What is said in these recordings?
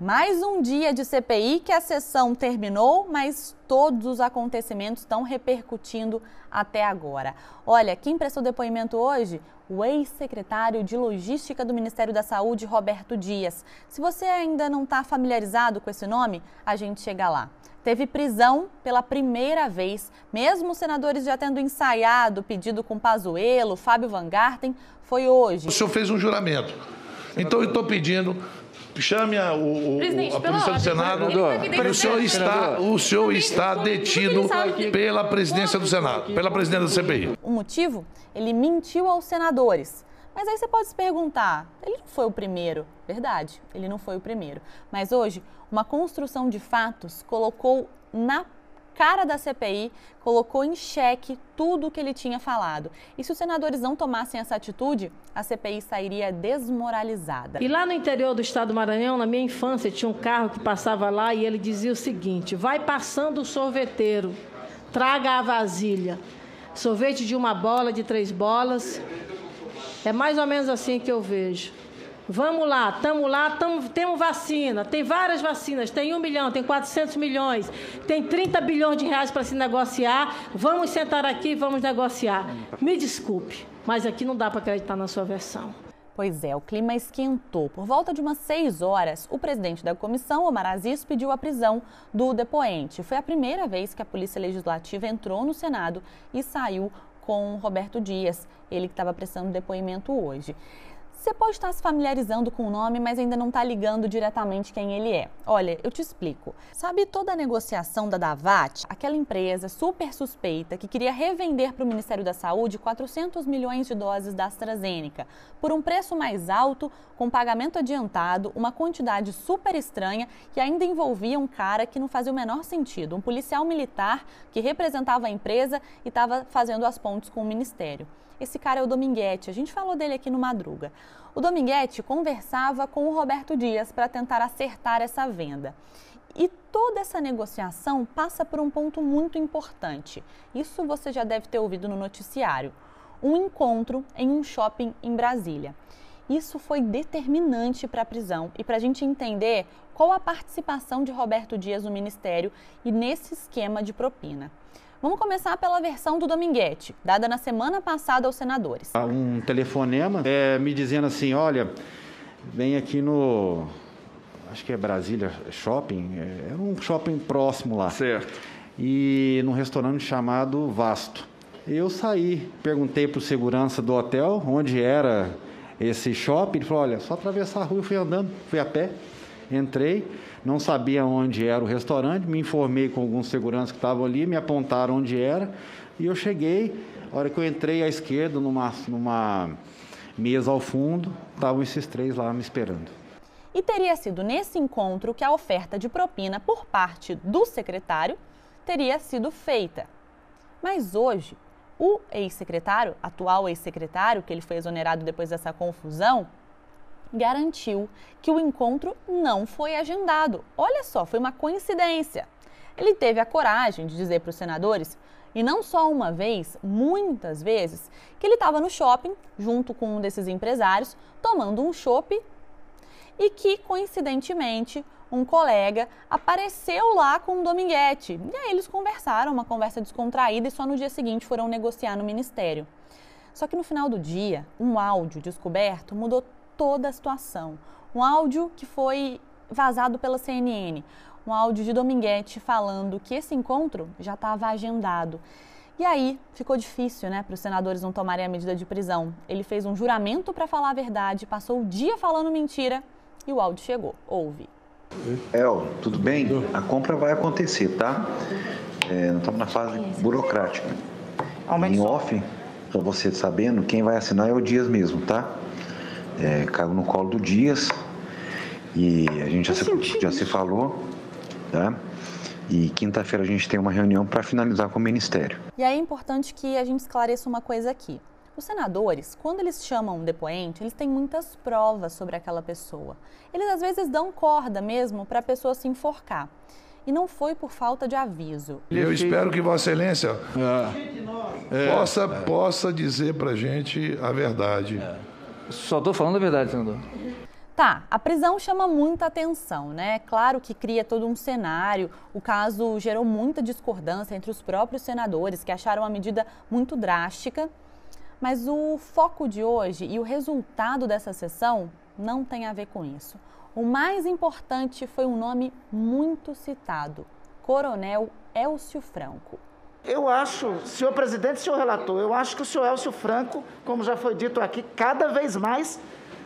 Mais um dia de CPI que a sessão terminou, mas todos os acontecimentos estão repercutindo até agora. Olha, quem prestou depoimento hoje? O ex-secretário de Logística do Ministério da Saúde, Roberto Dias. Se você ainda não está familiarizado com esse nome, a gente chega lá. Teve prisão pela primeira vez, mesmo os senadores já tendo ensaiado o pedido com Pazuello, Fábio Van Garten, foi hoje. O senhor fez um juramento. Então eu estou pedindo chame a, o, o, a polícia do Senado. O senhor está, o senhor está detido pela presidência do Senado, pela presidência da CPI. O motivo? Ele mentiu aos senadores. Mas aí você pode se perguntar, ele não foi o primeiro. Verdade, ele não foi o primeiro. Mas hoje, uma construção de fatos colocou na cara da CPI colocou em xeque tudo o que ele tinha falado. E se os senadores não tomassem essa atitude, a CPI sairia desmoralizada. E lá no interior do estado do Maranhão, na minha infância, tinha um carro que passava lá e ele dizia o seguinte: vai passando o sorveteiro, traga a vasilha. Sorvete de uma bola, de três bolas. É mais ou menos assim que eu vejo. Vamos lá, estamos lá, tamo, temos vacina, tem várias vacinas, tem um milhão, tem 400 milhões, tem 30 bilhões de reais para se negociar. Vamos sentar aqui e vamos negociar. Me desculpe, mas aqui não dá para acreditar na sua versão. Pois é, o clima esquentou. Por volta de umas seis horas, o presidente da comissão, Omar Aziz, pediu a prisão do depoente. Foi a primeira vez que a Polícia Legislativa entrou no Senado e saiu com Roberto Dias, ele que estava prestando depoimento hoje. Você pode estar se familiarizando com o nome, mas ainda não está ligando diretamente quem ele é. Olha, eu te explico. Sabe toda a negociação da Davat? Aquela empresa super suspeita que queria revender para o Ministério da Saúde 400 milhões de doses da AstraZeneca por um preço mais alto, com pagamento adiantado, uma quantidade super estranha e ainda envolvia um cara que não fazia o menor sentido, um policial militar que representava a empresa e estava fazendo as pontes com o Ministério. Esse cara é o Dominguete, a gente falou dele aqui no Madruga. O Dominguete conversava com o Roberto Dias para tentar acertar essa venda. E toda essa negociação passa por um ponto muito importante. Isso você já deve ter ouvido no noticiário. Um encontro em um shopping em Brasília. Isso foi determinante para a prisão e para a gente entender qual a participação de Roberto Dias no Ministério e nesse esquema de propina. Vamos começar pela versão do Dominguete, dada na semana passada aos senadores. Um telefonema é, me dizendo assim: olha, vem aqui no. Acho que é Brasília Shopping, é, é um shopping próximo lá. Certo. E num restaurante chamado Vasto. Eu saí, perguntei para o segurança do hotel onde era esse shopping. Ele falou: olha, só atravessar a rua. Eu fui andando, fui a pé, entrei não sabia onde era o restaurante, me informei com alguns seguranças que estavam ali, me apontaram onde era, e eu cheguei, a hora que eu entrei à esquerda, numa, numa mesa ao fundo, estavam esses três lá me esperando. E teria sido nesse encontro que a oferta de propina por parte do secretário teria sido feita. Mas hoje, o ex-secretário, atual ex-secretário, que ele foi exonerado depois dessa confusão, garantiu que o encontro não foi agendado. Olha só, foi uma coincidência. Ele teve a coragem de dizer para os senadores, e não só uma vez, muitas vezes, que ele estava no shopping junto com um desses empresários, tomando um chopp e que, coincidentemente, um colega apareceu lá com o Dominguete. E aí eles conversaram, uma conversa descontraída, e só no dia seguinte foram negociar no ministério. Só que no final do dia, um áudio descoberto mudou toda a situação. Um áudio que foi vazado pela CNN, um áudio de Dominguete falando que esse encontro já estava agendado. E aí ficou difícil, né, para os senadores não tomarem a medida de prisão. Ele fez um juramento para falar a verdade, passou o dia falando mentira e o áudio chegou. Ouve. El, tudo bem? A compra vai acontecer, tá? É, estamos na fase burocrática. Em off, para você sabendo, quem vai assinar é o Dias mesmo, tá? É, caiu no colo do Dias e a gente já se, já se falou, tá? E quinta-feira a gente tem uma reunião para finalizar com o Ministério. E aí é importante que a gente esclareça uma coisa aqui. Os senadores, quando eles chamam um depoente, eles têm muitas provas sobre aquela pessoa. Eles às vezes dão corda mesmo para a pessoa se enforcar. E não foi por falta de aviso. Eu espero que Vossa Excelência é. possa, possa dizer para a gente a verdade. É. Só estou falando a verdade, senador. Tá, a prisão chama muita atenção, né? Claro que cria todo um cenário. O caso gerou muita discordância entre os próprios senadores, que acharam a medida muito drástica. Mas o foco de hoje e o resultado dessa sessão não tem a ver com isso. O mais importante foi um nome muito citado: Coronel Elcio Franco. Eu acho, senhor presidente, senhor relator, eu acho que o senhor Elcio Franco, como já foi dito aqui, cada vez mais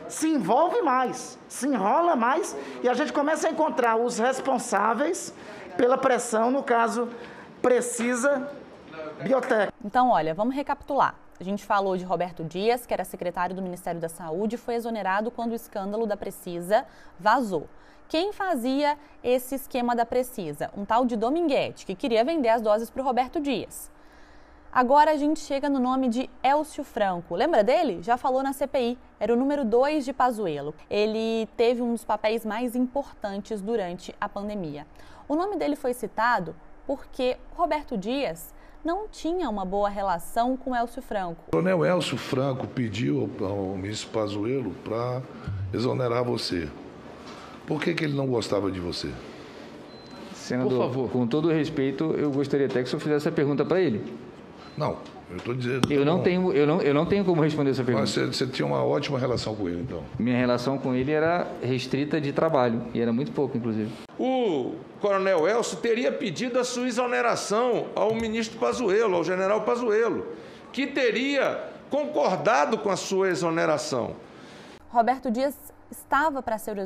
se envolve mais, se enrola mais e a gente começa a encontrar os responsáveis pela pressão, no caso, precisa biotec. Então, olha, vamos recapitular. A gente falou de Roberto Dias, que era secretário do Ministério da Saúde, e foi exonerado quando o escândalo da Precisa vazou. Quem fazia esse esquema da Precisa? Um tal de Dominguete, que queria vender as doses para o Roberto Dias. Agora a gente chega no nome de Elcio Franco. Lembra dele? Já falou na CPI. Era o número 2 de Pazuello. Ele teve um dos papéis mais importantes durante a pandemia. O nome dele foi citado porque Roberto Dias não tinha uma boa relação com Elcio Franco. O coronel Elcio Franco pediu ao ministro Pazuello para exonerar você. Por que, que ele não gostava de você? Senador, Por favor. com todo respeito, eu gostaria até que o senhor fizesse essa pergunta para ele. Não, eu estou dizendo. Eu não, tenho, eu, não, eu não tenho como responder essa pergunta. Mas você, você, tinha uma ótima relação com ele, então? Minha relação com ele era restrita de trabalho, e era muito pouco, inclusive. O coronel Elcio teria pedido a sua exoneração ao ministro Pazuello, ao general Pazuello, que teria concordado com a sua exoneração. Roberto Dias estava para ser,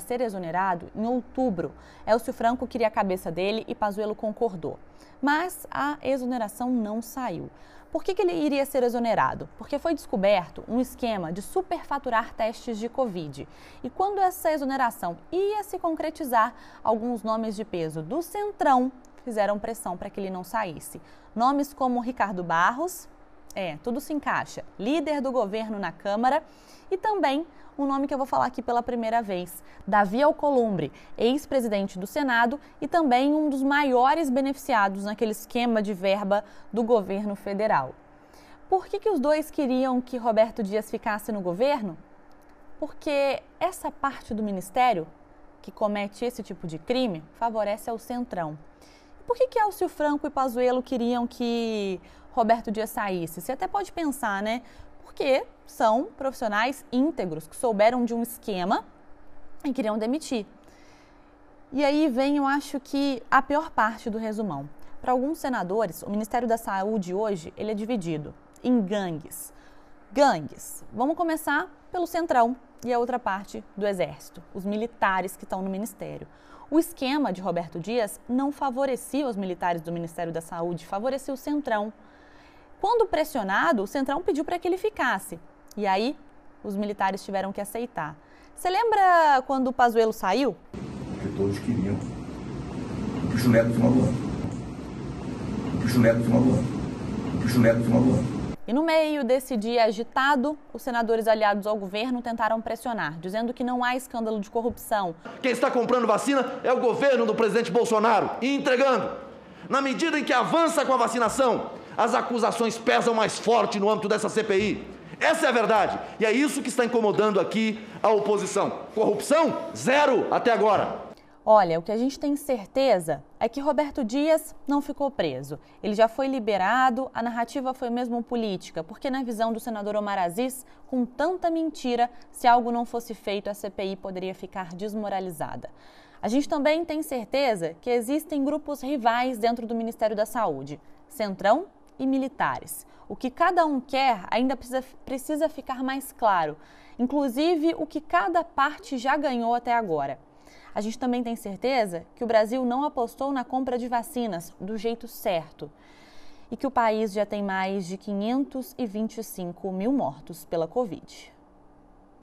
ser exonerado em outubro. Elcio Franco queria a cabeça dele e Pazuello concordou mas a exoneração não saiu. Por que, que, ele iria ser exonerado? Porque foi descoberto um esquema de superfaturar testes de Covid. E quando essa exoneração ia se concretizar, alguns nomes de peso do Centrão fizeram pressão para que ele não saísse. Nomes como Ricardo Barros, é, tudo se encaixa, líder do governo na Câmara, e também um nome que eu vou falar aqui pela primeira vez: Davi Alcolumbre, ex-presidente do Senado e também um dos maiores beneficiados naquele esquema de verba do governo federal. Por que, que os dois queriam que Roberto Dias ficasse no governo? Porque essa parte do ministério que comete esse tipo de crime favorece ao Centrão. Por que, que Elcio Franco e Pazuello queriam que Roberto Dias saísse? Você até pode pensar, né? porque são profissionais íntegros que souberam de um esquema e queriam demitir. E aí vem, eu acho que a pior parte do resumão. Para alguns senadores, o Ministério da Saúde hoje ele é dividido em gangues. Gangues. Vamos começar pelo Centrão e a outra parte do Exército, os militares que estão no Ministério. O esquema de Roberto Dias não favorecia os militares do Ministério da Saúde, favorecia o Centrão. Quando pressionado, o Centrão pediu para que ele ficasse. E aí, os militares tiveram que aceitar. Você lembra quando o Pazuello saiu? Porque todos queriam o final do. O final. O final do ano. E no meio desse dia agitado, os senadores aliados ao governo tentaram pressionar, dizendo que não há escândalo de corrupção. Quem está comprando vacina é o governo do presidente Bolsonaro e entregando. Na medida em que avança com a vacinação, as acusações pesam mais forte no âmbito dessa CPI. Essa é a verdade. E é isso que está incomodando aqui a oposição. Corrupção? Zero até agora. Olha, o que a gente tem certeza é que Roberto Dias não ficou preso. Ele já foi liberado, a narrativa foi mesmo política, porque na visão do senador Omar Aziz, com tanta mentira, se algo não fosse feito, a CPI poderia ficar desmoralizada. A gente também tem certeza que existem grupos rivais dentro do Ministério da Saúde. Centrão e militares. O que cada um quer ainda precisa, precisa ficar mais claro, inclusive o que cada parte já ganhou até agora. A gente também tem certeza que o Brasil não apostou na compra de vacinas do jeito certo e que o país já tem mais de 525 mil mortos pela Covid.